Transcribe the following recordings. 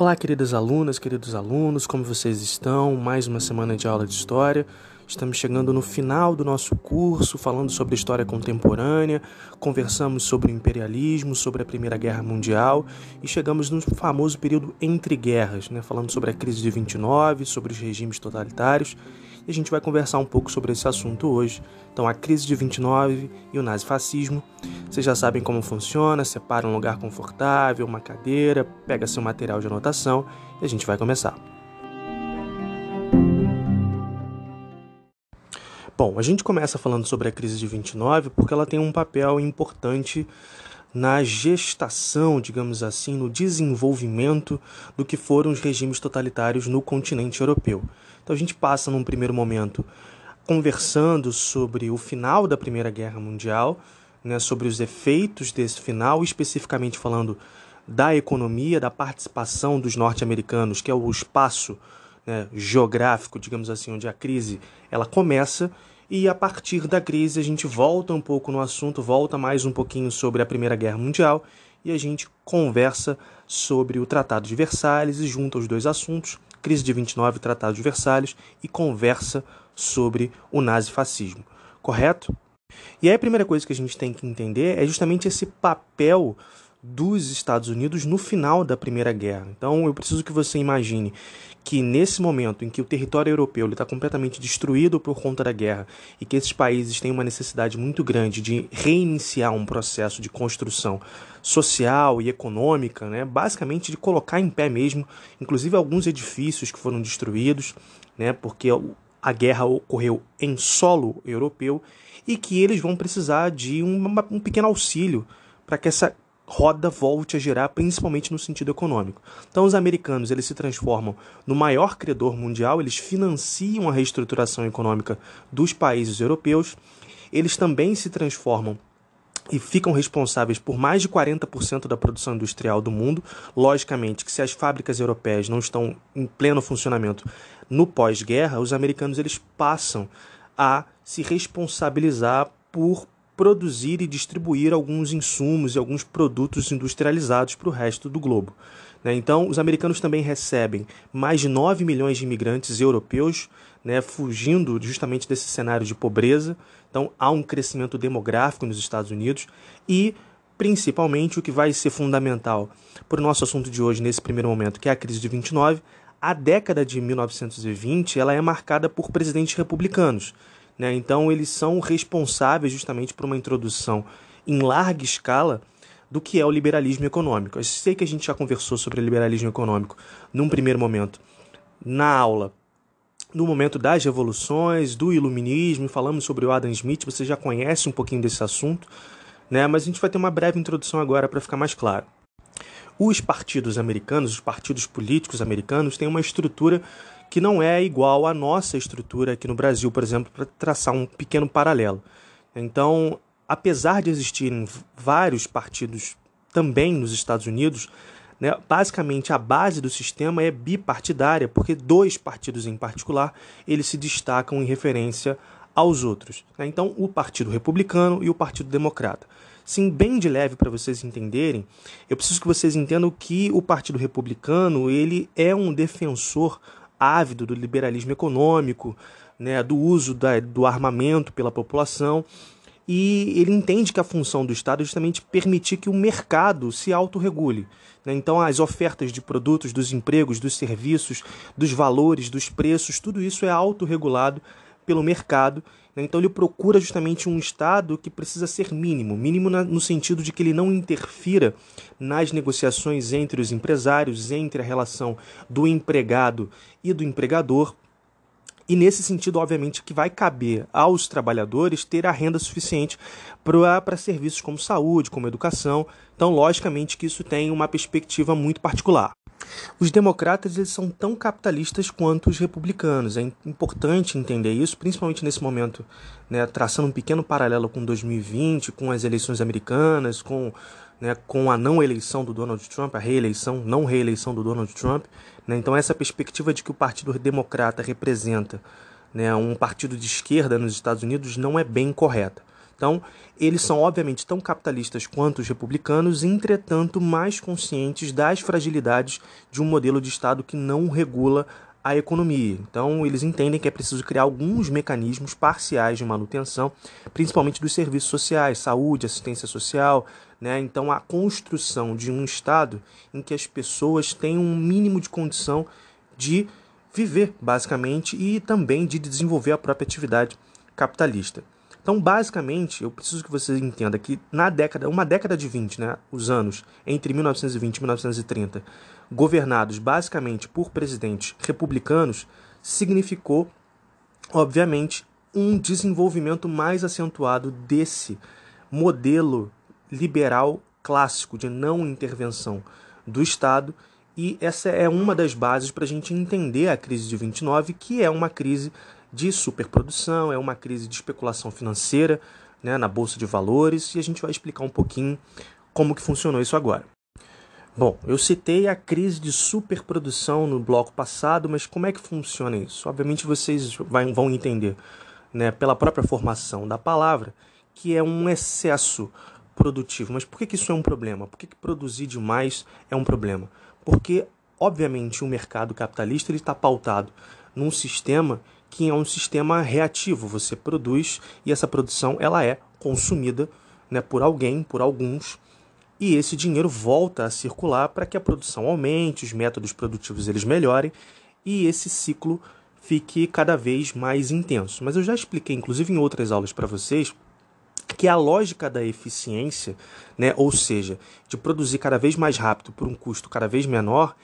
Olá, queridas alunas, queridos alunos, como vocês estão? Mais uma semana de aula de história. Estamos chegando no final do nosso curso, falando sobre história contemporânea, conversamos sobre o imperialismo, sobre a Primeira Guerra Mundial e chegamos no famoso período entre guerras, né? falando sobre a crise de 29, sobre os regimes totalitários. E a gente vai conversar um pouco sobre esse assunto hoje. Então, a crise de 29 e o nazifascismo. Vocês já sabem como funciona, separa um lugar confortável, uma cadeira, pega seu material de anotação e a gente vai começar. Bom, a gente começa falando sobre a crise de 29 porque ela tem um papel importante na gestação, digamos assim, no desenvolvimento do que foram os regimes totalitários no continente europeu. Então a gente passa num primeiro momento conversando sobre o final da Primeira Guerra Mundial, né, sobre os efeitos desse final, especificamente falando da economia, da participação dos norte-americanos, que é o espaço né, geográfico, digamos assim, onde a crise ela começa. E a partir da crise a gente volta um pouco no assunto, volta mais um pouquinho sobre a Primeira Guerra Mundial e a gente conversa sobre o Tratado de Versalhes e junta os dois assuntos, crise de 29, Tratado de Versalhes e conversa sobre o nazifascismo. Correto? E aí a primeira coisa que a gente tem que entender é justamente esse papel dos Estados Unidos no final da Primeira Guerra. Então eu preciso que você imagine que nesse momento em que o território europeu está completamente destruído por conta da guerra e que esses países têm uma necessidade muito grande de reiniciar um processo de construção social e econômica, né, basicamente de colocar em pé mesmo, inclusive alguns edifícios que foram destruídos, né, porque a guerra ocorreu em solo europeu e que eles vão precisar de um, um pequeno auxílio para que essa roda volte a girar, principalmente no sentido econômico. Então, os americanos eles se transformam no maior credor mundial, eles financiam a reestruturação econômica dos países europeus, eles também se transformam e ficam responsáveis por mais de 40% da produção industrial do mundo. Logicamente que se as fábricas europeias não estão em pleno funcionamento no pós-guerra, os americanos eles passam a se responsabilizar por produzir e distribuir alguns insumos e alguns produtos industrializados para o resto do globo. Né? Então, os americanos também recebem mais de 9 milhões de imigrantes europeus, né, fugindo justamente desse cenário de pobreza. Então, há um crescimento demográfico nos Estados Unidos e, principalmente, o que vai ser fundamental para o nosso assunto de hoje, nesse primeiro momento, que é a crise de 29, a década de 1920 ela é marcada por presidentes republicanos. Né? Então, eles são responsáveis justamente por uma introdução em larga escala do que é o liberalismo econômico. Eu sei que a gente já conversou sobre liberalismo econômico num primeiro momento na aula, no momento das revoluções, do iluminismo, falamos sobre o Adam Smith, você já conhece um pouquinho desse assunto, né? mas a gente vai ter uma breve introdução agora para ficar mais claro. Os partidos americanos, os partidos políticos americanos, têm uma estrutura que não é igual à nossa estrutura aqui no Brasil, por exemplo, para traçar um pequeno paralelo. Então, apesar de existirem vários partidos também nos Estados Unidos, né, basicamente a base do sistema é bipartidária, porque dois partidos em particular eles se destacam em referência aos outros. Né? Então, o Partido Republicano e o Partido Democrata. Sim, bem de leve para vocês entenderem, eu preciso que vocês entendam que o Partido Republicano ele é um defensor ávido do liberalismo econômico, né, do uso da, do armamento pela população. E ele entende que a função do Estado é justamente permitir que o mercado se autorregule. Né? Então, as ofertas de produtos, dos empregos, dos serviços, dos valores, dos preços, tudo isso é autorregulado pelo mercado. Né? Então, ele procura justamente um Estado que precisa ser mínimo mínimo no sentido de que ele não interfira nas negociações entre os empresários, entre a relação do empregado e do empregador. E nesse sentido, obviamente, que vai caber aos trabalhadores ter a renda suficiente para serviços como saúde, como educação. Então, logicamente que isso tem uma perspectiva muito particular. Os democratas eles são tão capitalistas quanto os republicanos. É importante entender isso, principalmente nesse momento, né, traçando um pequeno paralelo com 2020, com as eleições americanas, com, né, com a não eleição do Donald Trump, a reeleição, não reeleição do Donald Trump. Né? Então, essa perspectiva de que o Partido Democrata representa né, um partido de esquerda nos Estados Unidos não é bem correta. Então, eles são obviamente tão capitalistas quanto os republicanos, entretanto, mais conscientes das fragilidades de um modelo de Estado que não regula a economia. Então, eles entendem que é preciso criar alguns mecanismos parciais de manutenção, principalmente dos serviços sociais, saúde, assistência social. Né? Então, a construção de um Estado em que as pessoas tenham um mínimo de condição de viver, basicamente, e também de desenvolver a própria atividade capitalista. Então, basicamente, eu preciso que você entenda que na década, uma década de 20, né, os anos entre 1920 e 1930, governados basicamente por presidentes republicanos, significou, obviamente, um desenvolvimento mais acentuado desse modelo liberal clássico de não intervenção do Estado. E essa é uma das bases para a gente entender a crise de 29, que é uma crise de superprodução, é uma crise de especulação financeira né, na bolsa de valores e a gente vai explicar um pouquinho como que funcionou isso agora. Bom, eu citei a crise de superprodução no bloco passado, mas como é que funciona isso? Obviamente vocês vão entender, né, pela própria formação da palavra, que é um excesso produtivo. Mas por que, que isso é um problema? Por que, que produzir demais é um problema? Porque, obviamente, o mercado capitalista está pautado num sistema que é um sistema reativo. Você produz e essa produção ela é consumida né, por alguém, por alguns, e esse dinheiro volta a circular para que a produção aumente, os métodos produtivos eles melhorem e esse ciclo fique cada vez mais intenso. Mas eu já expliquei, inclusive em outras aulas para vocês, que a lógica da eficiência, né, ou seja, de produzir cada vez mais rápido por um custo cada vez menor,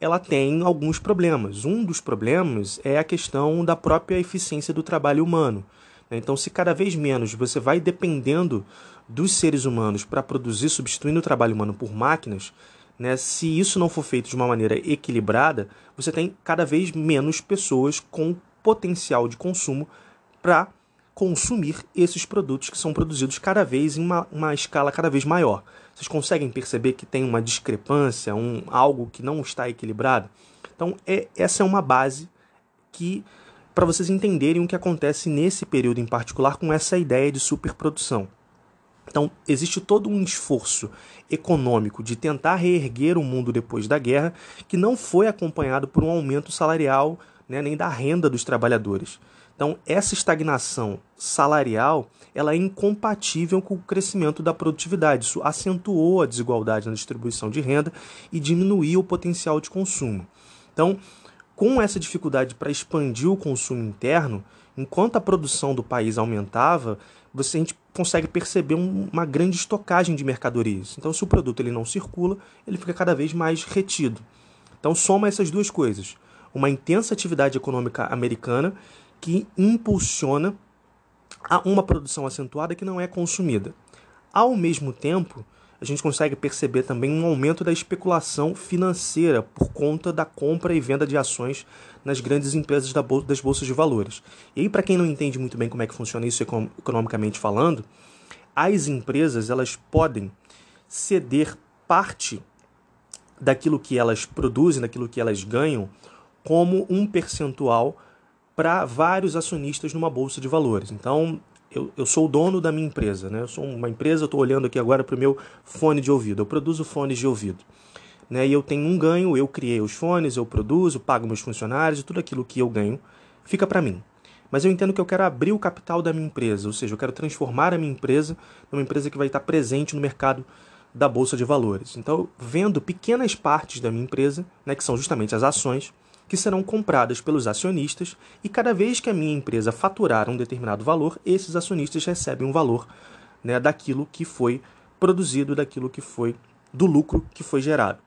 ela tem alguns problemas. Um dos problemas é a questão da própria eficiência do trabalho humano. Né. Então, se cada vez menos você vai dependendo dos seres humanos para produzir, substituindo o trabalho humano por máquinas, né, se isso não for feito de uma maneira equilibrada, você tem cada vez menos pessoas com potencial de consumo para consumir esses produtos que são produzidos cada vez em uma, uma escala cada vez maior. Vocês conseguem perceber que tem uma discrepância, um algo que não está equilibrado? Então, é, essa é uma base que para vocês entenderem o que acontece nesse período em particular com essa ideia de superprodução. Então, existe todo um esforço econômico de tentar reerguer o mundo depois da guerra que não foi acompanhado por um aumento salarial né, nem da renda dos trabalhadores. Então, essa estagnação salarial ela é incompatível com o crescimento da produtividade. Isso acentuou a desigualdade na distribuição de renda e diminuiu o potencial de consumo. Então, com essa dificuldade para expandir o consumo interno, enquanto a produção do país aumentava, você a gente consegue perceber um, uma grande estocagem de mercadorias. Então, se o produto ele não circula, ele fica cada vez mais retido. Então, soma essas duas coisas: uma intensa atividade econômica americana que impulsiona a uma produção acentuada que não é consumida. Ao mesmo tempo, a gente consegue perceber também um aumento da especulação financeira por conta da compra e venda de ações nas grandes empresas das bolsas de valores. E aí, para quem não entende muito bem como é que funciona isso economicamente falando, as empresas elas podem ceder parte daquilo que elas produzem, daquilo que elas ganham, como um percentual para vários acionistas numa bolsa de valores. Então, eu, eu sou o dono da minha empresa, né? Eu sou uma empresa, estou olhando aqui agora para o meu fone de ouvido. Eu produzo fones de ouvido. Né? E eu tenho um ganho, eu criei os fones, eu produzo, pago meus funcionários, tudo aquilo que eu ganho fica para mim. Mas eu entendo que eu quero abrir o capital da minha empresa, ou seja, eu quero transformar a minha empresa numa empresa que vai estar presente no mercado da bolsa de valores. Então, vendo pequenas partes da minha empresa, né, que são justamente as ações, que serão compradas pelos acionistas e cada vez que a minha empresa faturar um determinado valor, esses acionistas recebem um valor né, daquilo que foi produzido, daquilo que foi do lucro que foi gerado.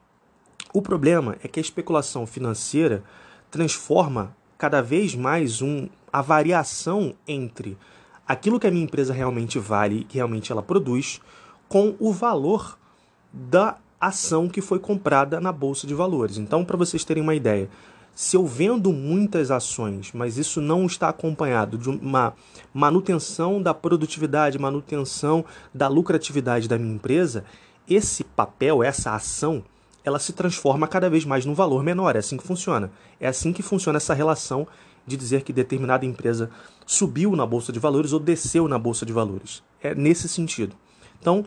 O problema é que a especulação financeira transforma cada vez mais um, a variação entre aquilo que a minha empresa realmente vale, que realmente ela produz, com o valor da ação que foi comprada na bolsa de valores. Então, para vocês terem uma ideia, se eu vendo muitas ações, mas isso não está acompanhado de uma manutenção da produtividade, manutenção da lucratividade da minha empresa, esse papel, essa ação, ela se transforma cada vez mais num valor menor. É assim que funciona. É assim que funciona essa relação de dizer que determinada empresa subiu na bolsa de valores ou desceu na bolsa de valores. É nesse sentido. Então,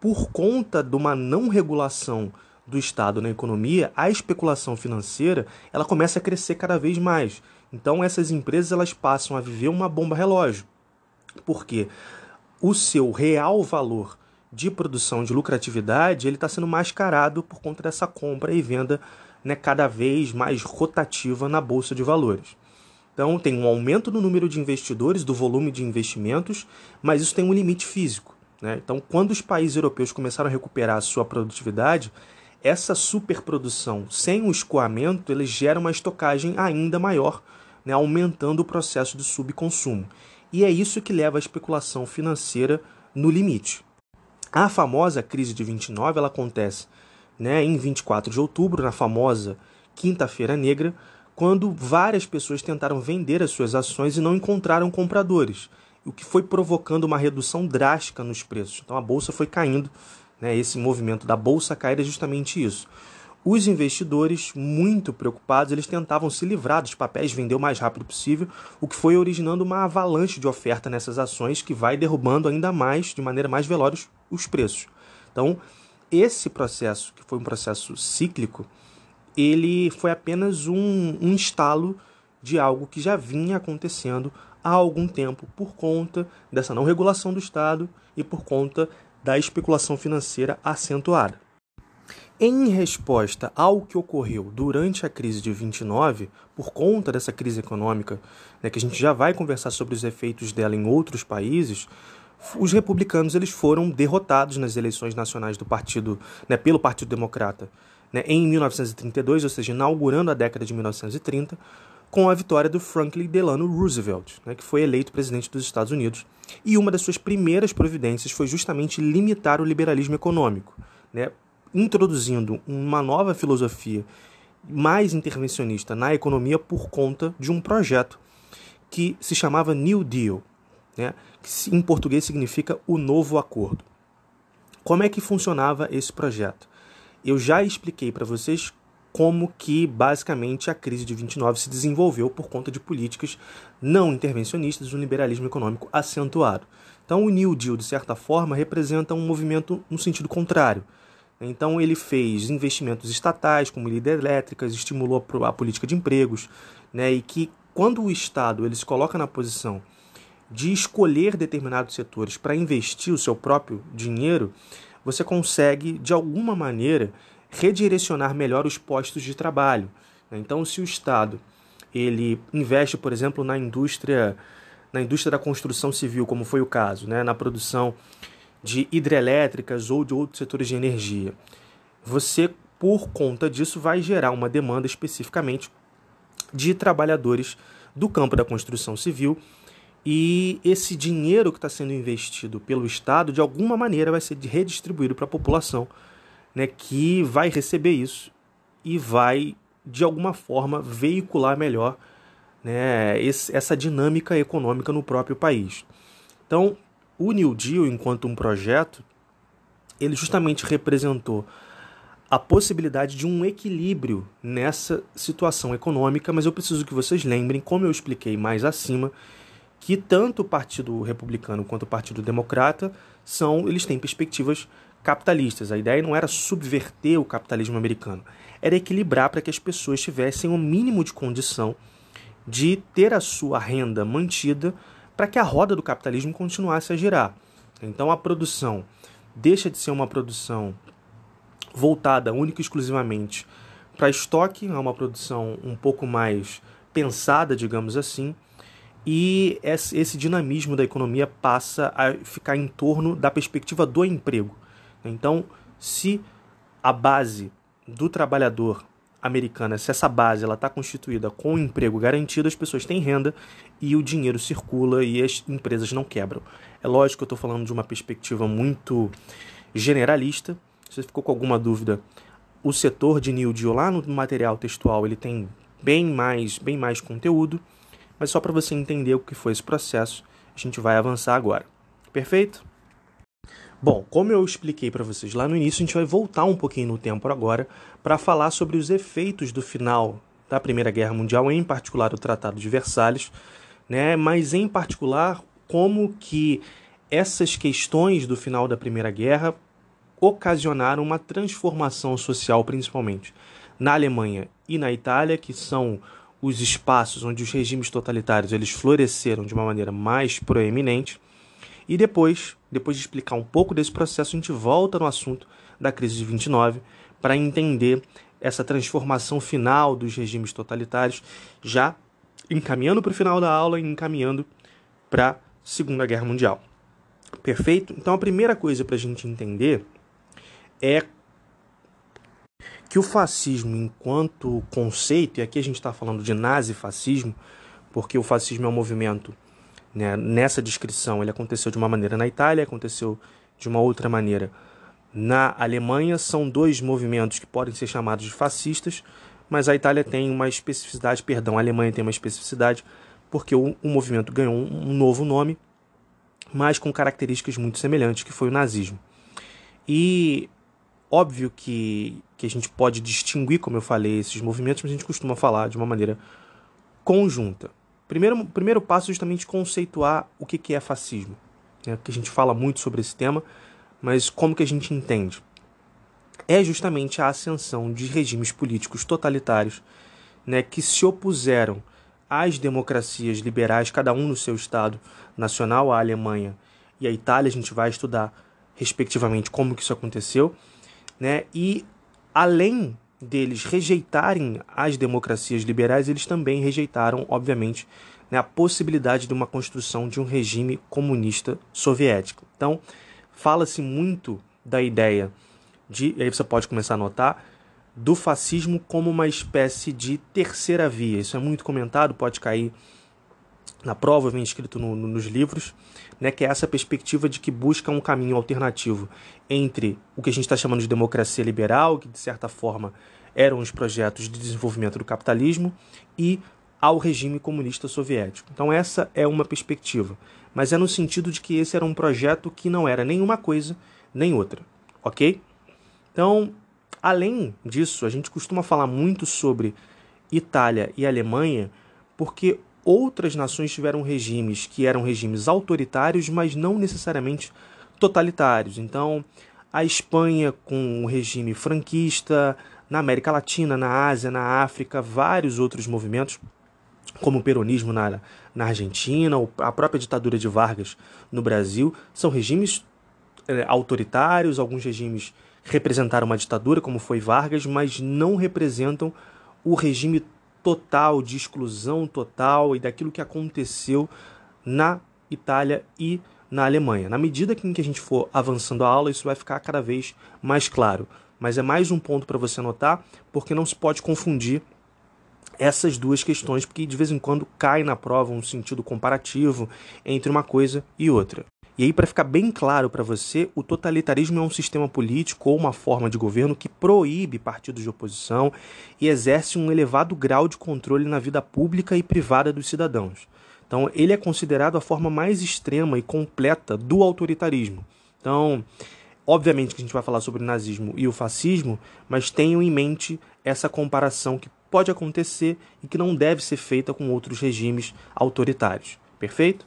por conta de uma não regulação do Estado na economia, a especulação financeira ela começa a crescer cada vez mais. Então essas empresas elas passam a viver uma bomba relógio, porque o seu real valor de produção de lucratividade ele está sendo mascarado por conta dessa compra e venda né, cada vez mais rotativa na bolsa de valores. Então tem um aumento no número de investidores, do volume de investimentos, mas isso tem um limite físico. Né? Então, quando os países europeus começaram a recuperar a sua produtividade, essa superprodução sem o escoamento ele gera uma estocagem ainda maior, né, aumentando o processo de subconsumo. E é isso que leva à especulação financeira no limite. A famosa crise de 29 ela acontece né, em 24 de outubro, na famosa Quinta-feira Negra, quando várias pessoas tentaram vender as suas ações e não encontraram compradores, o que foi provocando uma redução drástica nos preços. Então a bolsa foi caindo né, esse movimento da bolsa cair é justamente isso. Os investidores, muito preocupados, eles tentavam se livrar dos papéis, vender o mais rápido possível, o que foi originando uma avalanche de oferta nessas ações que vai derrubando ainda mais, de maneira mais veloz, os preços. Então, esse processo, que foi um processo cíclico, ele foi apenas um, um instalo de algo que já vinha acontecendo há algum tempo por conta dessa não regulação do Estado e por conta da especulação financeira acentuada. Em resposta ao que ocorreu durante a crise de 29, por conta dessa crise econômica, né, que a gente já vai conversar sobre os efeitos dela em outros países, os republicanos eles foram derrotados nas eleições nacionais do partido, né, pelo Partido Democrata, né, em 1932, ou seja, inaugurando a década de 1930, com a vitória do Franklin Delano Roosevelt, né, que foi eleito presidente dos Estados Unidos. E uma das suas primeiras providências foi justamente limitar o liberalismo econômico, né, introduzindo uma nova filosofia mais intervencionista na economia por conta de um projeto que se chamava New Deal, né, que em português significa o novo acordo. Como é que funcionava esse projeto? Eu já expliquei para vocês como que basicamente a crise de 29 se desenvolveu por conta de políticas não intervencionistas, um liberalismo econômico acentuado. Então o New Deal, de certa forma, representa um movimento no sentido contrário. Então ele fez investimentos estatais, como hidrelétricas, estimulou a política de empregos, né, e que quando o Estado ele se coloca na posição de escolher determinados setores para investir o seu próprio dinheiro, você consegue, de alguma maneira, redirecionar melhor os postos de trabalho. Né? Então, se o Estado ele investe, por exemplo, na indústria, na indústria da construção civil, como foi o caso, né? na produção de hidrelétricas ou de outros setores de energia, você, por conta disso, vai gerar uma demanda especificamente de trabalhadores do campo da construção civil e esse dinheiro que está sendo investido pelo Estado, de alguma maneira, vai ser redistribuído para a população né, que vai receber isso e vai, de alguma forma, veicular melhor né, esse, essa dinâmica econômica no próprio país. Então, o New Deal, enquanto um projeto, ele justamente representou a possibilidade de um equilíbrio nessa situação econômica, mas eu preciso que vocês lembrem, como eu expliquei mais acima, que tanto o Partido Republicano quanto o Partido Democrata são, eles têm perspectivas capitalistas. A ideia não era subverter o capitalismo americano, era equilibrar para que as pessoas tivessem o mínimo de condição de ter a sua renda mantida para que a roda do capitalismo continuasse a girar. Então a produção deixa de ser uma produção voltada única e exclusivamente para estoque, é uma produção um pouco mais pensada, digamos assim, e esse dinamismo da economia passa a ficar em torno da perspectiva do emprego. Então, se a base do trabalhador americana, se essa base ela está constituída com um emprego garantido, as pessoas têm renda e o dinheiro circula e as empresas não quebram. É lógico que eu estou falando de uma perspectiva muito generalista. Se você ficou com alguma dúvida, o setor de New Deal lá no material textual ele tem bem mais, bem mais conteúdo, mas só para você entender o que foi esse processo, a gente vai avançar agora. Perfeito? Bom, como eu expliquei para vocês lá no início, a gente vai voltar um pouquinho no tempo agora para falar sobre os efeitos do final da Primeira Guerra Mundial, em particular o Tratado de Versalhes, né? mas em particular como que essas questões do final da Primeira Guerra ocasionaram uma transformação social, principalmente na Alemanha e na Itália, que são os espaços onde os regimes totalitários eles floresceram de uma maneira mais proeminente. E depois, depois de explicar um pouco desse processo, a gente volta no assunto da crise de 29 para entender essa transformação final dos regimes totalitários, já encaminhando para o final da aula e encaminhando para a Segunda Guerra Mundial. Perfeito? Então a primeira coisa para a gente entender é que o fascismo, enquanto conceito, e aqui a gente está falando de nazifascismo, porque o fascismo é um movimento, né, nessa descrição, ele aconteceu de uma maneira na Itália, aconteceu de uma outra maneira na Alemanha, são dois movimentos que podem ser chamados de fascistas, mas a Itália tem uma especificidade, perdão, a Alemanha tem uma especificidade, porque o, o movimento ganhou um, um novo nome, mas com características muito semelhantes, que foi o nazismo. E óbvio que, que a gente pode distinguir, como eu falei, esses movimentos, mas a gente costuma falar de uma maneira conjunta. Primeiro, primeiro passo é justamente conceituar o que, que é fascismo. Né? Porque a gente fala muito sobre esse tema, mas como que a gente entende? É justamente a ascensão de regimes políticos totalitários né, que se opuseram às democracias liberais, cada um no seu estado nacional, a Alemanha e a Itália, a gente vai estudar respectivamente como que isso aconteceu, né? E além deles rejeitarem as democracias liberais, eles também rejeitaram, obviamente, né, a possibilidade de uma construção de um regime comunista soviético. Então, fala-se muito da ideia de, aí você pode começar a notar, do fascismo como uma espécie de terceira via. Isso é muito comentado, pode cair na prova, vem escrito no, no, nos livros, né, que é essa perspectiva de que busca um caminho alternativo entre o que a gente está chamando de democracia liberal, que de certa forma eram os projetos de desenvolvimento do capitalismo, e ao regime comunista soviético. Então, essa é uma perspectiva, mas é no sentido de que esse era um projeto que não era nenhuma coisa nem outra, ok? Então, além disso, a gente costuma falar muito sobre Itália e Alemanha, porque outras nações tiveram regimes que eram regimes autoritários, mas não necessariamente totalitários. Então, a Espanha com o regime franquista, na América Latina, na Ásia, na África, vários outros movimentos, como o peronismo na, na Argentina, a própria ditadura de Vargas no Brasil, são regimes é, autoritários, alguns regimes representaram uma ditadura, como foi Vargas, mas não representam o regime total, de exclusão total e daquilo que aconteceu na Itália e na Alemanha. Na medida que, que a gente for avançando a aula, isso vai ficar cada vez mais claro. Mas é mais um ponto para você anotar, porque não se pode confundir essas duas questões, porque de vez em quando cai na prova um sentido comparativo entre uma coisa e outra. E aí, para ficar bem claro para você, o totalitarismo é um sistema político ou uma forma de governo que proíbe partidos de oposição e exerce um elevado grau de controle na vida pública e privada dos cidadãos. Então, ele é considerado a forma mais extrema e completa do autoritarismo. Então, obviamente que a gente vai falar sobre o nazismo e o fascismo, mas tenham em mente essa comparação que pode acontecer e que não deve ser feita com outros regimes autoritários. Perfeito?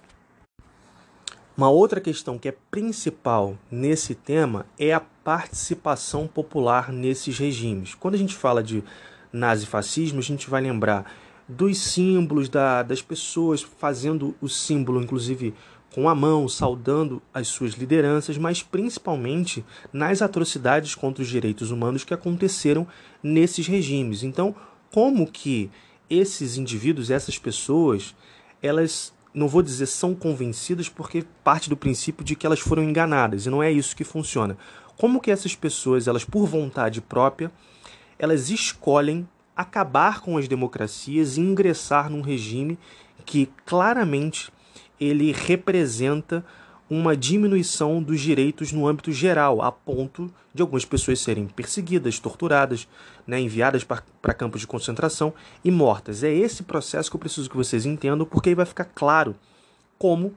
Uma outra questão que é principal nesse tema é a participação popular nesses regimes. Quando a gente fala de nazifascismo, a gente vai lembrar dos símbolos da, das pessoas fazendo o símbolo, inclusive com a mão, saudando as suas lideranças, mas principalmente nas atrocidades contra os direitos humanos que aconteceram nesses regimes. Então, como que esses indivíduos, essas pessoas, elas não vou dizer são convencidas porque parte do princípio de que elas foram enganadas e não é isso que funciona. Como que essas pessoas, elas por vontade própria, elas escolhem acabar com as democracias e ingressar num regime que claramente ele representa uma diminuição dos direitos no âmbito geral, a ponto de algumas pessoas serem perseguidas, torturadas, né, enviadas para campos de concentração e mortas. É esse processo que eu preciso que vocês entendam, porque aí vai ficar claro como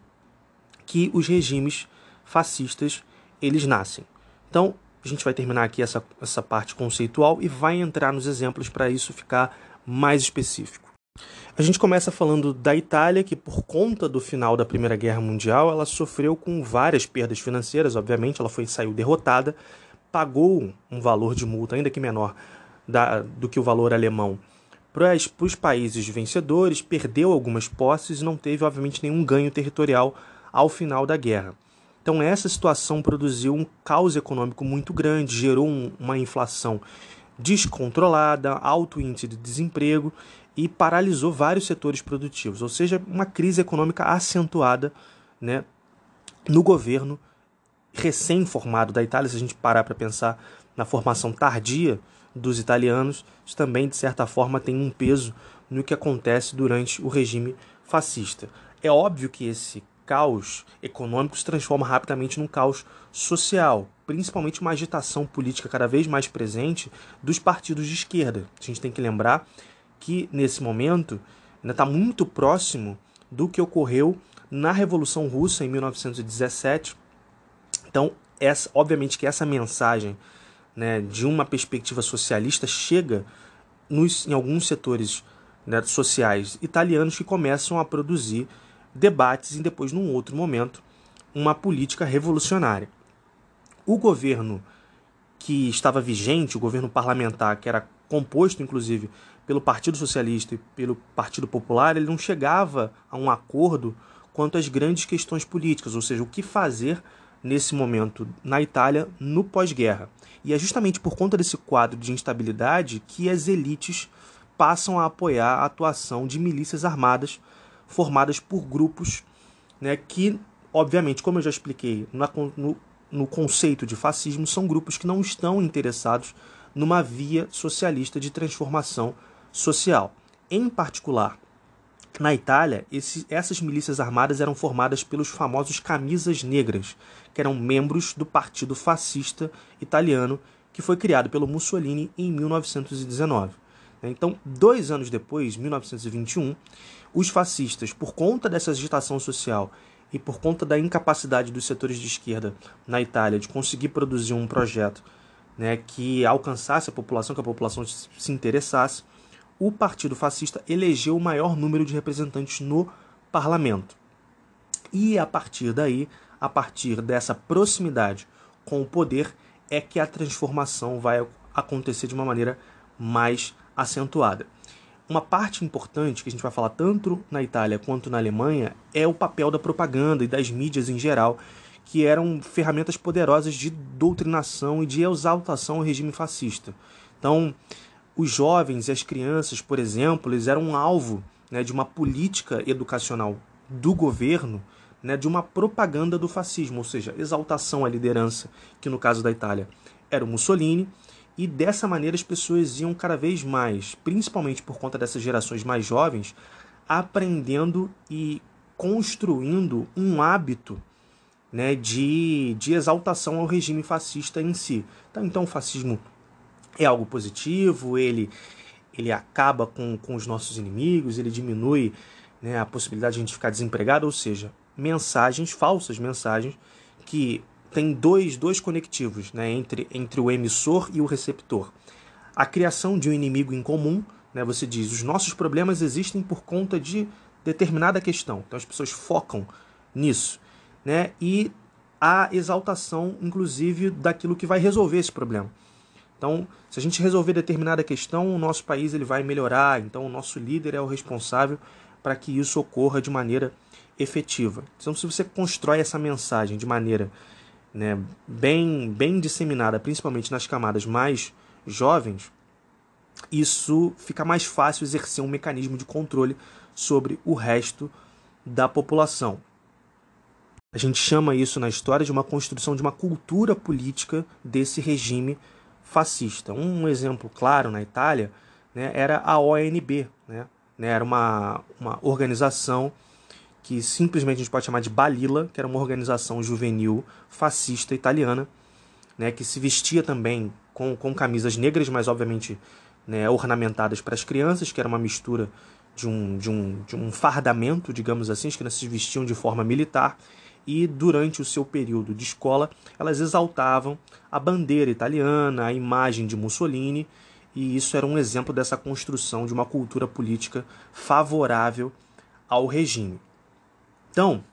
que os regimes fascistas eles nascem. Então, a gente vai terminar aqui essa, essa parte conceitual e vai entrar nos exemplos para isso ficar mais específico. A gente começa falando da Itália, que por conta do final da Primeira Guerra Mundial, ela sofreu com várias perdas financeiras, obviamente, ela foi saiu derrotada, pagou um valor de multa ainda que menor da, do que o valor alemão para os países vencedores, perdeu algumas posses e não teve, obviamente, nenhum ganho territorial ao final da guerra. Então, essa situação produziu um caos econômico muito grande, gerou um, uma inflação descontrolada, alto índice de desemprego e paralisou vários setores produtivos, ou seja, uma crise econômica acentuada né, no governo recém-formado da Itália. Se a gente parar para pensar na formação tardia dos italianos, isso também, de certa forma, tem um peso no que acontece durante o regime fascista. É óbvio que esse caos econômico se transforma rapidamente num caos social, principalmente uma agitação política cada vez mais presente dos partidos de esquerda. A gente tem que lembrar que nesse momento está muito próximo do que ocorreu na Revolução Russa em 1917. Então, essa, obviamente que essa mensagem né, de uma perspectiva socialista chega nos, em alguns setores né, sociais italianos que começam a produzir debates e depois, num outro momento, uma política revolucionária. O governo que estava vigente, o governo parlamentar, que era composto inclusive pelo Partido Socialista e pelo Partido Popular, ele não chegava a um acordo quanto às grandes questões políticas, ou seja, o que fazer nesse momento na Itália no pós-guerra. E é justamente por conta desse quadro de instabilidade que as elites passam a apoiar a atuação de milícias armadas formadas por grupos né, que, obviamente, como eu já expliquei no, no conceito de fascismo, são grupos que não estão interessados numa via socialista de transformação social. Em particular, na Itália, esse, essas milícias armadas eram formadas pelos famosos camisas negras, que eram membros do Partido Fascista Italiano, que foi criado pelo Mussolini em 1919. Então, dois anos depois, 1921, os fascistas, por conta dessa agitação social e por conta da incapacidade dos setores de esquerda na Itália de conseguir produzir um projeto né, que alcançasse a população, que a população se interessasse, o Partido Fascista elegeu o maior número de representantes no parlamento. E a partir daí, a partir dessa proximidade com o poder, é que a transformação vai acontecer de uma maneira mais acentuada. Uma parte importante que a gente vai falar tanto na Itália quanto na Alemanha é o papel da propaganda e das mídias em geral, que eram ferramentas poderosas de doutrinação e de exaltação ao regime fascista. Então, os jovens e as crianças, por exemplo, eles eram um alvo né, de uma política educacional do governo, né, de uma propaganda do fascismo, ou seja, exaltação à liderança, que no caso da Itália era o Mussolini, e dessa maneira as pessoas iam cada vez mais, principalmente por conta dessas gerações mais jovens, aprendendo e construindo um hábito né, de, de exaltação ao regime fascista em si. Então, então o fascismo é algo positivo, ele, ele acaba com, com os nossos inimigos, ele diminui né, a possibilidade de a gente ficar desempregado, ou seja, mensagens, falsas mensagens, que tem dois, dois conectivos né, entre, entre o emissor e o receptor. A criação de um inimigo em comum, né, você diz, os nossos problemas existem por conta de determinada questão. Então as pessoas focam nisso. Né, e a exaltação, inclusive, daquilo que vai resolver esse problema. Então, se a gente resolver determinada questão, o nosso país ele vai melhorar. Então, o nosso líder é o responsável para que isso ocorra de maneira efetiva. Então, se você constrói essa mensagem de maneira né, bem, bem disseminada, principalmente nas camadas mais jovens, isso fica mais fácil exercer um mecanismo de controle sobre o resto da população. A gente chama isso na história de uma construção de uma cultura política desse regime fascista. Um exemplo claro na Itália né, era a ONB, né, né, era uma, uma organização que simplesmente a gente pode chamar de Balila, que era uma organização juvenil fascista italiana, né, que se vestia também com, com camisas negras, mas obviamente né, ornamentadas para as crianças, que era uma mistura de um, de, um, de um fardamento, digamos assim, as crianças se vestiam de forma militar, e durante o seu período de escola elas exaltavam a bandeira italiana, a imagem de Mussolini e isso era um exemplo dessa construção de uma cultura política favorável ao regime. Então,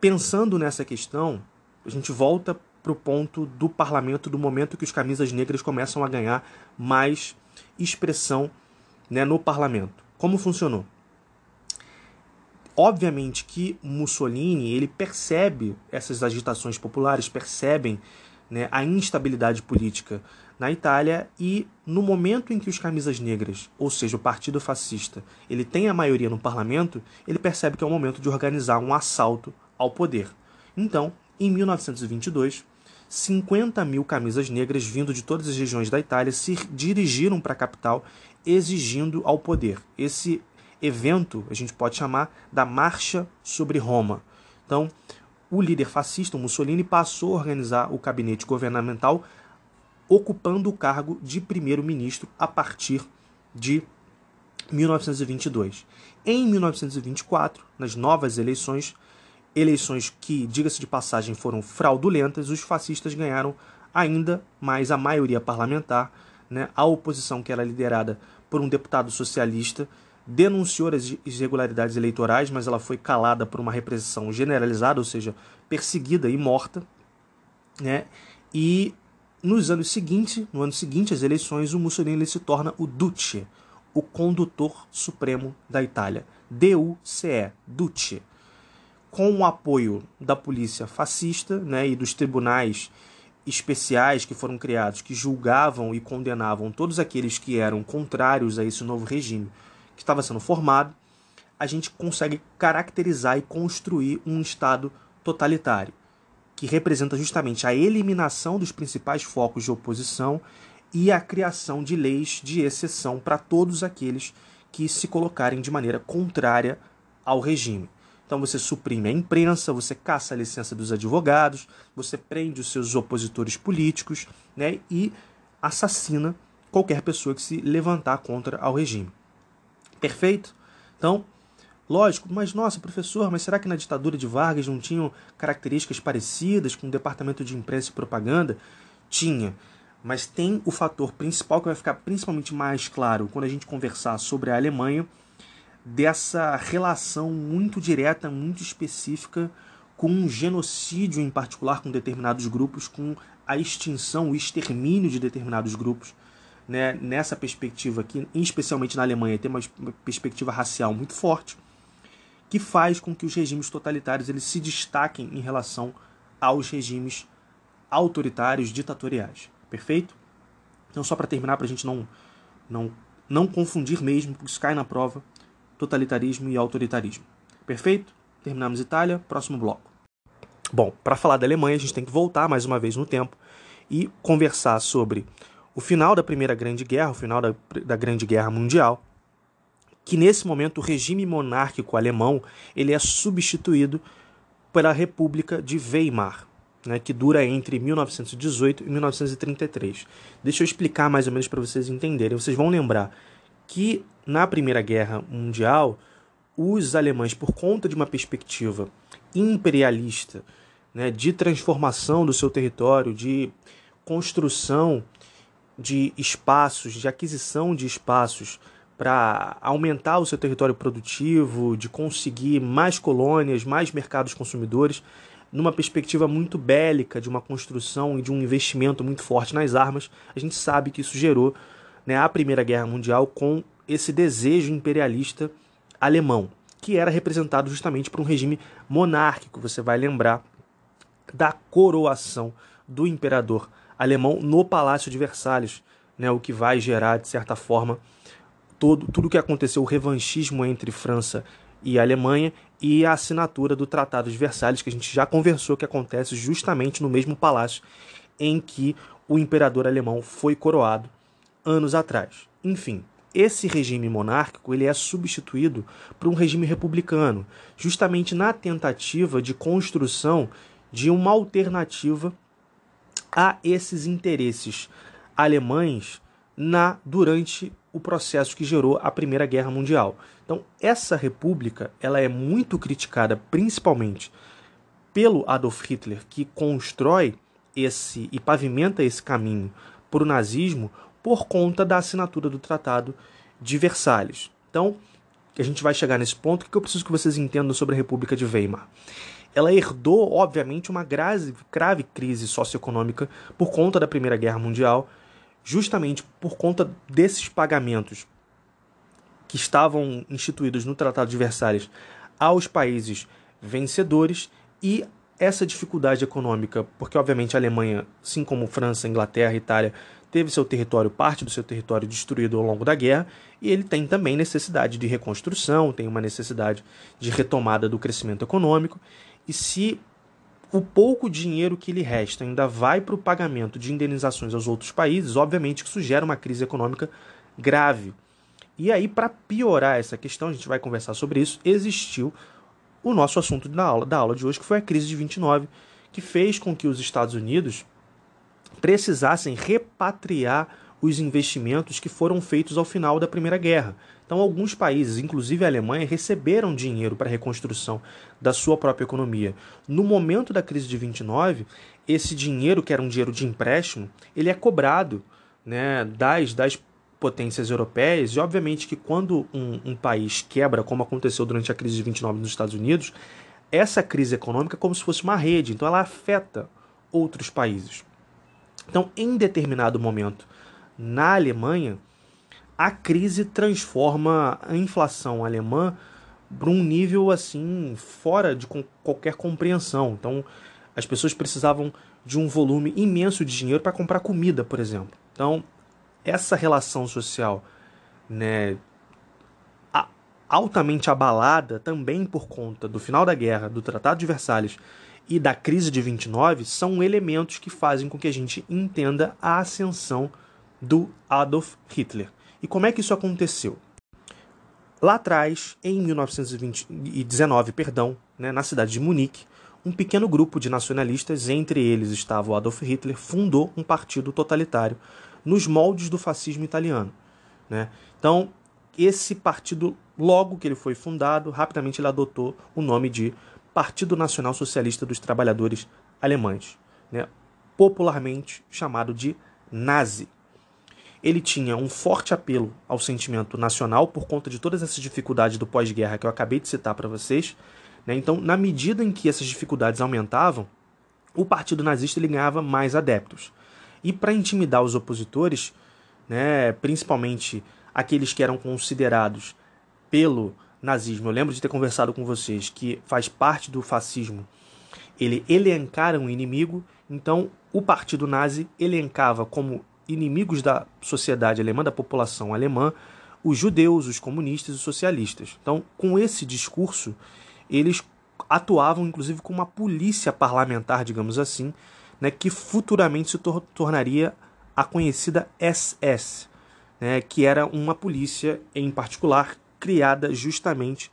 pensando nessa questão, a gente volta para o ponto do parlamento, do momento que os camisas negras começam a ganhar mais expressão né, no parlamento. Como funcionou? Obviamente que Mussolini ele percebe essas agitações populares, percebem né, a instabilidade política na Itália e no momento em que os camisas negras, ou seja, o partido fascista, ele tem a maioria no parlamento, ele percebe que é o momento de organizar um assalto ao poder. Então, em 1922, 50 mil camisas negras vindo de todas as regiões da Itália se dirigiram para a capital exigindo ao poder. Esse evento a gente pode chamar da Marcha sobre Roma. Então, o líder fascista, Mussolini, passou a organizar o gabinete governamental, ocupando o cargo de primeiro-ministro a partir de 1922. Em 1924, nas novas eleições, eleições que, diga-se de passagem, foram fraudulentas, os fascistas ganharam ainda mais a maioria parlamentar. Né? A oposição, que era liderada por um deputado socialista, denunciou as irregularidades eleitorais, mas ela foi calada por uma repressão generalizada, ou seja, perseguida e morta. Né? E nos anos seguintes, no ano seguinte às eleições, o Mussolini se torna o Duce, o condutor supremo da Itália. D-U-C-E, Duce com o apoio da polícia fascista né, e dos tribunais especiais que foram criados, que julgavam e condenavam todos aqueles que eram contrários a esse novo regime que estava sendo formado, a gente consegue caracterizar e construir um Estado totalitário, que representa justamente a eliminação dos principais focos de oposição e a criação de leis de exceção para todos aqueles que se colocarem de maneira contrária ao regime. Então você suprime a imprensa, você caça a licença dos advogados, você prende os seus opositores políticos né, e assassina qualquer pessoa que se levantar contra ao regime. Perfeito? Então, lógico, mas nossa, professor, mas será que na ditadura de Vargas não tinham características parecidas com o departamento de imprensa e propaganda? Tinha. Mas tem o fator principal que vai ficar principalmente mais claro quando a gente conversar sobre a Alemanha, dessa relação muito direta, muito específica com um genocídio em particular com determinados grupos, com a extinção, o extermínio de determinados grupos. Né? Nessa perspectiva aqui, especialmente na Alemanha, tem uma perspectiva racial muito forte, que faz com que os regimes totalitários eles se destaquem em relação aos regimes autoritários, ditatoriais. Perfeito? Então, só para terminar, para a gente não, não, não confundir mesmo, porque isso cai na prova, totalitarismo e autoritarismo. Perfeito? Terminamos Itália, próximo bloco. Bom, para falar da Alemanha, a gente tem que voltar mais uma vez no tempo e conversar sobre o final da Primeira Grande Guerra, o final da, da Grande Guerra Mundial, que nesse momento o regime monárquico alemão ele é substituído pela República de Weimar, né, que dura entre 1918 e 1933. Deixa eu explicar mais ou menos para vocês entenderem. Vocês vão lembrar que na Primeira Guerra Mundial, os alemães, por conta de uma perspectiva imperialista, né, de transformação do seu território, de construção de espaços, de aquisição de espaços para aumentar o seu território produtivo, de conseguir mais colônias, mais mercados consumidores, numa perspectiva muito bélica de uma construção e de um investimento muito forte nas armas, a gente sabe que isso gerou né, a Primeira Guerra Mundial com esse desejo imperialista alemão, que era representado justamente por um regime monárquico. Você vai lembrar da coroação do imperador alemão no Palácio de Versalhes, né, o que vai gerar, de certa forma, todo, tudo o que aconteceu, o revanchismo entre França e Alemanha e a assinatura do Tratado de Versalhes, que a gente já conversou que acontece justamente no mesmo palácio em que o imperador alemão foi coroado anos atrás. Enfim, esse regime monárquico ele é substituído por um regime republicano, justamente na tentativa de construção de uma alternativa a esses interesses alemães na durante o processo que gerou a Primeira Guerra Mundial. Então, essa república, ela é muito criticada principalmente pelo Adolf Hitler, que constrói esse e pavimenta esse caminho para o nazismo por conta da assinatura do Tratado de Versalhes. Então, a gente vai chegar nesse ponto, o que eu preciso que vocês entendam sobre a República de Weimar? Ela herdou, obviamente, uma grave, grave crise socioeconômica por conta da Primeira Guerra Mundial, justamente por conta desses pagamentos que estavam instituídos no Tratado de Versalhes aos países vencedores e essa dificuldade econômica, porque obviamente a Alemanha, assim como França, Inglaterra, Itália, teve seu território, parte do seu território destruído ao longo da guerra, e ele tem também necessidade de reconstrução, tem uma necessidade de retomada do crescimento econômico, e se o pouco dinheiro que lhe resta ainda vai para o pagamento de indenizações aos outros países, obviamente que isso gera uma crise econômica grave. E aí, para piorar essa questão, a gente vai conversar sobre isso, existiu o nosso assunto da aula, da aula de hoje, que foi a crise de 29, que fez com que os Estados Unidos precisassem repatriar os investimentos que foram feitos ao final da Primeira Guerra. Então, alguns países, inclusive a Alemanha, receberam dinheiro para a reconstrução da sua própria economia. No momento da crise de 29, esse dinheiro, que era um dinheiro de empréstimo, ele é cobrado né, das, das potências europeias, e obviamente que quando um, um país quebra, como aconteceu durante a crise de 29 nos Estados Unidos, essa crise econômica é como se fosse uma rede, então ela afeta outros países. Então, em determinado momento, na Alemanha, a crise transforma a inflação alemã para um nível assim fora de qualquer compreensão. Então, as pessoas precisavam de um volume imenso de dinheiro para comprar comida, por exemplo. Então, essa relação social, né, altamente abalada também por conta do final da guerra, do Tratado de Versalhes e da crise de 29 são elementos que fazem com que a gente entenda a ascensão do Adolf Hitler. E como é que isso aconteceu? Lá atrás, em 1919, perdão, né, na cidade de Munique, um pequeno grupo de nacionalistas, entre eles estava o Adolf Hitler, fundou um partido totalitário nos moldes do fascismo italiano. Né? Então, esse partido, logo que ele foi fundado, rapidamente ele adotou o nome de Partido Nacional Socialista dos Trabalhadores Alemães, né? popularmente chamado de Nazi. Ele tinha um forte apelo ao sentimento nacional por conta de todas essas dificuldades do pós-guerra que eu acabei de citar para vocês. Né? Então, na medida em que essas dificuldades aumentavam, o partido nazista ele ganhava mais adeptos. E para intimidar os opositores, né, principalmente aqueles que eram considerados pelo nazismo. Eu lembro de ter conversado com vocês que faz parte do fascismo. Ele elencara um inimigo, então o partido nazi elencava como inimigos da sociedade alemã, da população alemã, os judeus, os comunistas e os socialistas. Então, com esse discurso, eles atuavam inclusive com uma polícia parlamentar, digamos assim, né, que futuramente se tor tornaria a conhecida SS, né, que era uma polícia em particular criada justamente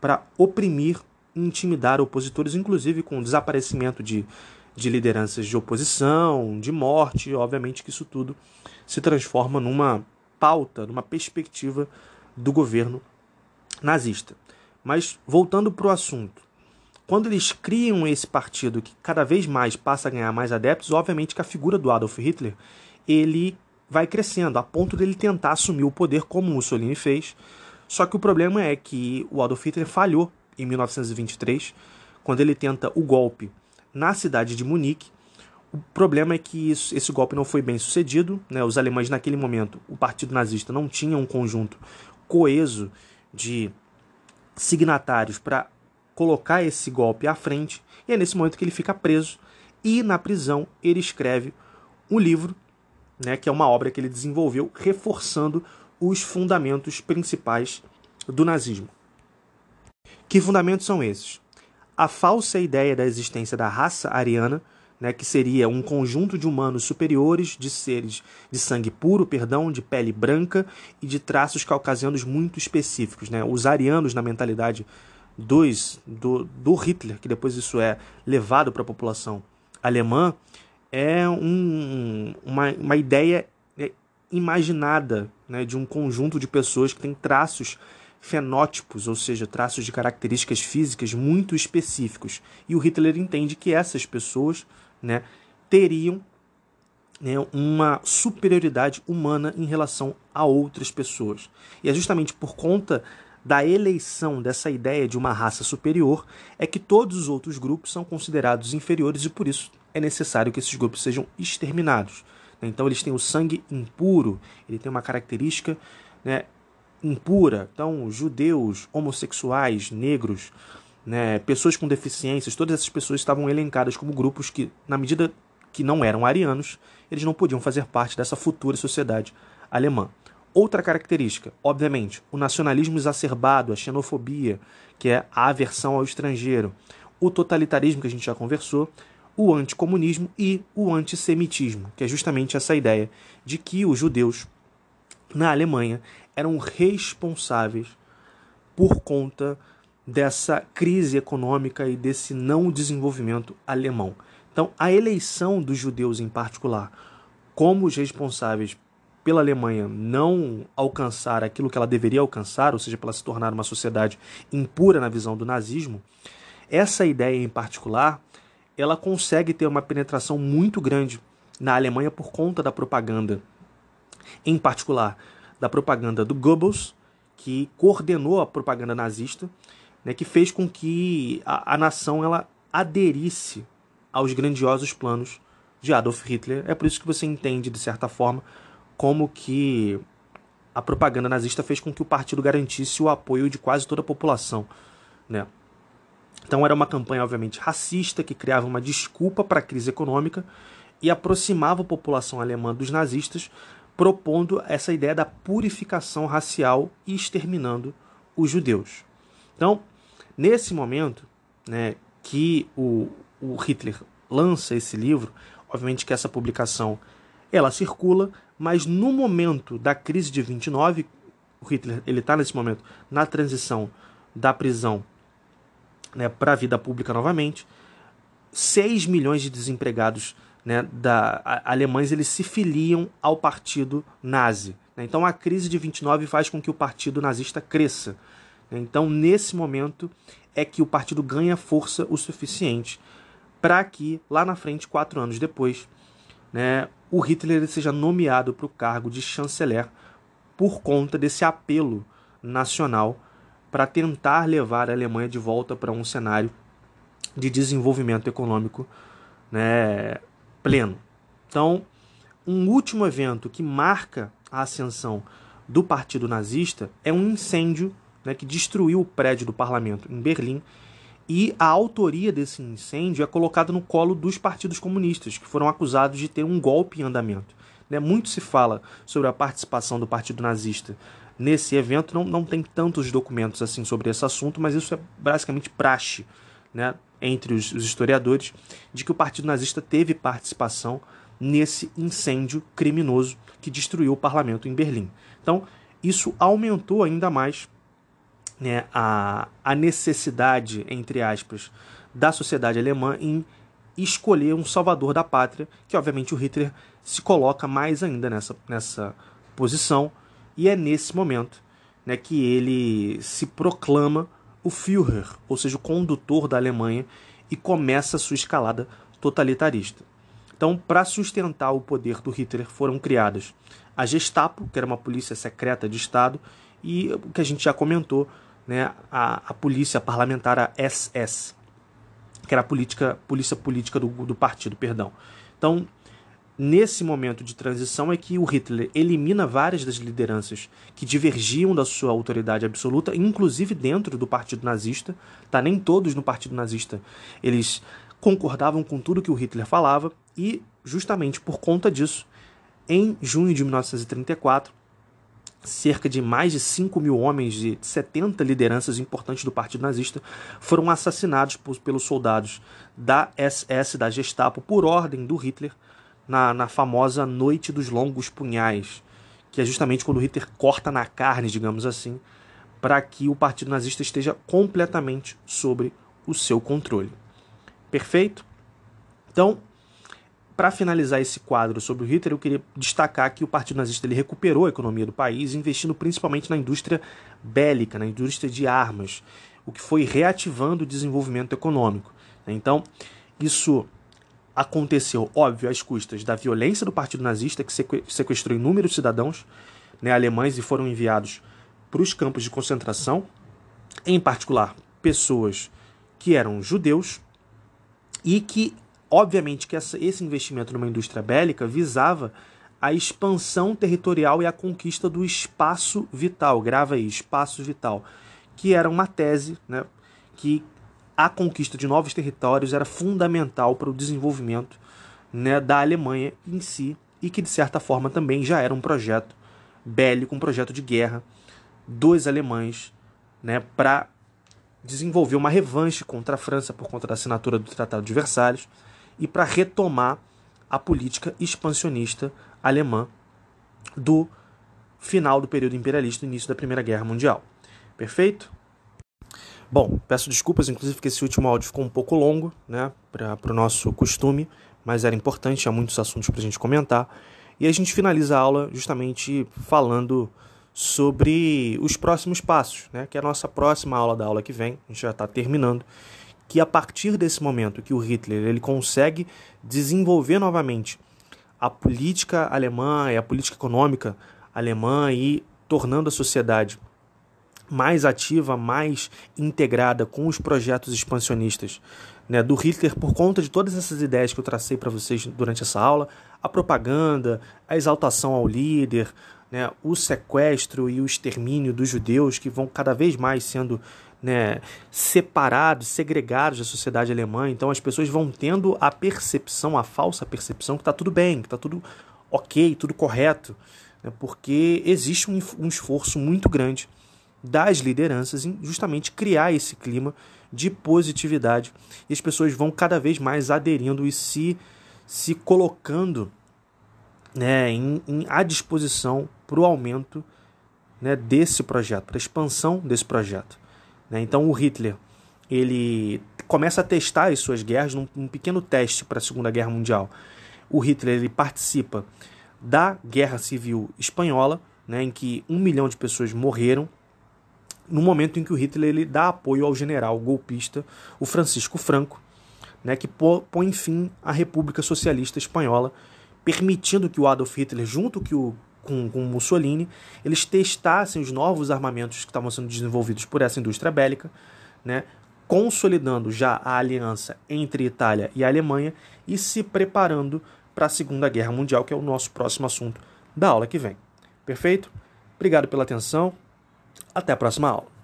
para oprimir e intimidar opositores, inclusive com o desaparecimento de, de lideranças de oposição, de morte. Obviamente que isso tudo se transforma numa pauta, numa perspectiva do governo nazista. Mas voltando para o assunto, quando eles criam esse partido que cada vez mais passa a ganhar mais adeptos, obviamente que a figura do Adolf Hitler ele vai crescendo a ponto dele tentar assumir o poder como Mussolini fez só que o problema é que o Adolf Hitler falhou em 1923, quando ele tenta o golpe na cidade de Munique. O problema é que isso, esse golpe não foi bem sucedido. Né? Os alemães, naquele momento, o partido nazista não tinha um conjunto coeso de signatários para colocar esse golpe à frente. E é nesse momento que ele fica preso. E na prisão ele escreve um livro, né, que é uma obra que ele desenvolveu reforçando os fundamentos principais do nazismo. Que fundamentos são esses? A falsa ideia da existência da raça ariana, né, que seria um conjunto de humanos superiores, de seres de sangue puro, perdão, de pele branca e de traços caucasianos muito específicos. Né? Os arianos, na mentalidade dos, do, do Hitler, que depois isso é levado para a população alemã, é um, uma, uma ideia imaginada né, de um conjunto de pessoas que têm traços fenótipos, ou seja, traços de características físicas muito específicos. E o Hitler entende que essas pessoas né, teriam né, uma superioridade humana em relação a outras pessoas. E é justamente por conta da eleição dessa ideia de uma raça superior é que todos os outros grupos são considerados inferiores e por isso é necessário que esses grupos sejam exterminados. Então eles têm o sangue impuro, ele tem uma característica né, impura. Então, judeus, homossexuais, negros, né, pessoas com deficiências, todas essas pessoas estavam elencadas como grupos que, na medida que não eram arianos, eles não podiam fazer parte dessa futura sociedade alemã. Outra característica, obviamente, o nacionalismo exacerbado, a xenofobia, que é a aversão ao estrangeiro, o totalitarismo que a gente já conversou, o anticomunismo e o antissemitismo, que é justamente essa ideia de que os judeus na Alemanha eram responsáveis por conta dessa crise econômica e desse não desenvolvimento alemão. Então, a eleição dos judeus em particular como os responsáveis pela Alemanha não alcançar aquilo que ela deveria alcançar, ou seja, para ela se tornar uma sociedade impura na visão do nazismo, essa ideia em particular, ela consegue ter uma penetração muito grande na Alemanha por conta da propaganda, em particular da propaganda do Goebbels, que coordenou a propaganda nazista, né, que fez com que a, a nação ela aderisse aos grandiosos planos de Adolf Hitler. É por isso que você entende, de certa forma, como que a propaganda nazista fez com que o partido garantisse o apoio de quase toda a população, né? Então era uma campanha obviamente racista que criava uma desculpa para a crise econômica e aproximava a população alemã dos nazistas, propondo essa ideia da purificação racial e exterminando os judeus. Então, nesse momento, né, que o, o Hitler lança esse livro, obviamente que essa publicação ela circula, mas no momento da crise de 29, o Hitler ele está nesse momento na transição da prisão né, para a vida pública novamente. 6 milhões de desempregados né, da, a, alemães eles se filiam ao partido nazi. Né? Então a crise de 29 faz com que o partido nazista cresça. Né? Então nesse momento é que o partido ganha força o suficiente para que lá na frente, quatro anos depois, né, o Hitler seja nomeado para o cargo de chanceler por conta desse apelo nacional para tentar levar a Alemanha de volta para um cenário de desenvolvimento econômico né, pleno. Então, um último evento que marca a ascensão do Partido Nazista é um incêndio né, que destruiu o prédio do parlamento em Berlim e a autoria desse incêndio é colocada no colo dos partidos comunistas, que foram acusados de ter um golpe em andamento. Né? Muito se fala sobre a participação do Partido Nazista nesse evento, não, não tem tantos documentos assim sobre esse assunto, mas isso é basicamente praxe né, entre os, os historiadores, de que o Partido Nazista teve participação nesse incêndio criminoso que destruiu o parlamento em Berlim. Então, isso aumentou ainda mais né, a, a necessidade, entre aspas, da sociedade alemã em escolher um salvador da pátria, que obviamente o Hitler se coloca mais ainda nessa, nessa posição, e é nesse momento né, que ele se proclama o Führer, ou seja, o condutor da Alemanha, e começa sua escalada totalitarista. Então, para sustentar o poder do Hitler, foram criadas a Gestapo, que era uma polícia secreta de Estado, e o que a gente já comentou, né, a, a polícia parlamentar, a SS, que era a política, polícia política do, do partido, perdão. Então, nesse momento de transição é que o Hitler elimina várias das lideranças que divergiam da sua autoridade absoluta, inclusive dentro do partido nazista, tá? Nem todos no partido nazista eles concordavam com tudo que o Hitler falava e justamente por conta disso, em junho de 1934, cerca de mais de 5 mil homens de 70 lideranças importantes do Partido Nazista foram assassinados por, pelos soldados da SS, da Gestapo, por ordem do Hitler, na, na famosa Noite dos Longos Punhais, que é justamente quando Hitler corta na carne, digamos assim, para que o Partido Nazista esteja completamente sobre o seu controle. Perfeito? Então, para finalizar esse quadro sobre o Hitler, eu queria destacar que o Partido Nazista ele recuperou a economia do país, investindo principalmente na indústria bélica, na indústria de armas, o que foi reativando o desenvolvimento econômico. Então, isso aconteceu, óbvio, às custas da violência do partido nazista, que sequestrou inúmeros cidadãos né, alemães e foram enviados para os campos de concentração, em particular pessoas que eram judeus, e que, obviamente, que essa, esse investimento numa indústria bélica visava a expansão territorial e a conquista do espaço vital, grava aí, espaço vital, que era uma tese né, que a conquista de novos territórios era fundamental para o desenvolvimento né, da Alemanha em si e que, de certa forma, também já era um projeto bélico, um projeto de guerra dos alemães né, para desenvolver uma revanche contra a França por conta da assinatura do Tratado de Versalhes e para retomar a política expansionista alemã do final do período imperialista início da Primeira Guerra Mundial. Perfeito? Bom, peço desculpas, inclusive, que esse último áudio ficou um pouco longo, né, para o nosso costume, mas era importante, há muitos assuntos para a gente comentar. E a gente finaliza a aula justamente falando sobre os próximos passos, né, que é a nossa próxima aula da aula que vem, a gente já está terminando, que a partir desse momento que o Hitler ele consegue desenvolver novamente a política alemã e a política econômica alemã e tornando a sociedade mais ativa, mais integrada com os projetos expansionistas né, do Hitler por conta de todas essas ideias que eu tracei para vocês durante essa aula, a propaganda, a exaltação ao líder, né, o sequestro e o extermínio dos judeus que vão cada vez mais sendo né, separados, segregados da sociedade alemã. Então as pessoas vão tendo a percepção, a falsa percepção que está tudo bem, que está tudo ok, tudo correto, né, porque existe um, um esforço muito grande das lideranças em justamente criar esse clima de positividade e as pessoas vão cada vez mais aderindo e se, se colocando né, em, em à disposição para o aumento né, desse projeto, para a expansão desse projeto. Né? Então o Hitler ele começa a testar as suas guerras num, num pequeno teste para a Segunda Guerra Mundial. O Hitler ele participa da Guerra Civil Espanhola, né, em que um milhão de pessoas morreram no momento em que o Hitler ele dá apoio ao general golpista, o Francisco Franco, né, que põe fim à República Socialista Espanhola, permitindo que o Adolf Hitler, junto que o, com, com Mussolini, eles testassem os novos armamentos que estavam sendo desenvolvidos por essa indústria bélica, né, consolidando já a aliança entre Itália e Alemanha e se preparando para a Segunda Guerra Mundial, que é o nosso próximo assunto da aula que vem. Perfeito? Obrigado pela atenção. Até a próxima aula.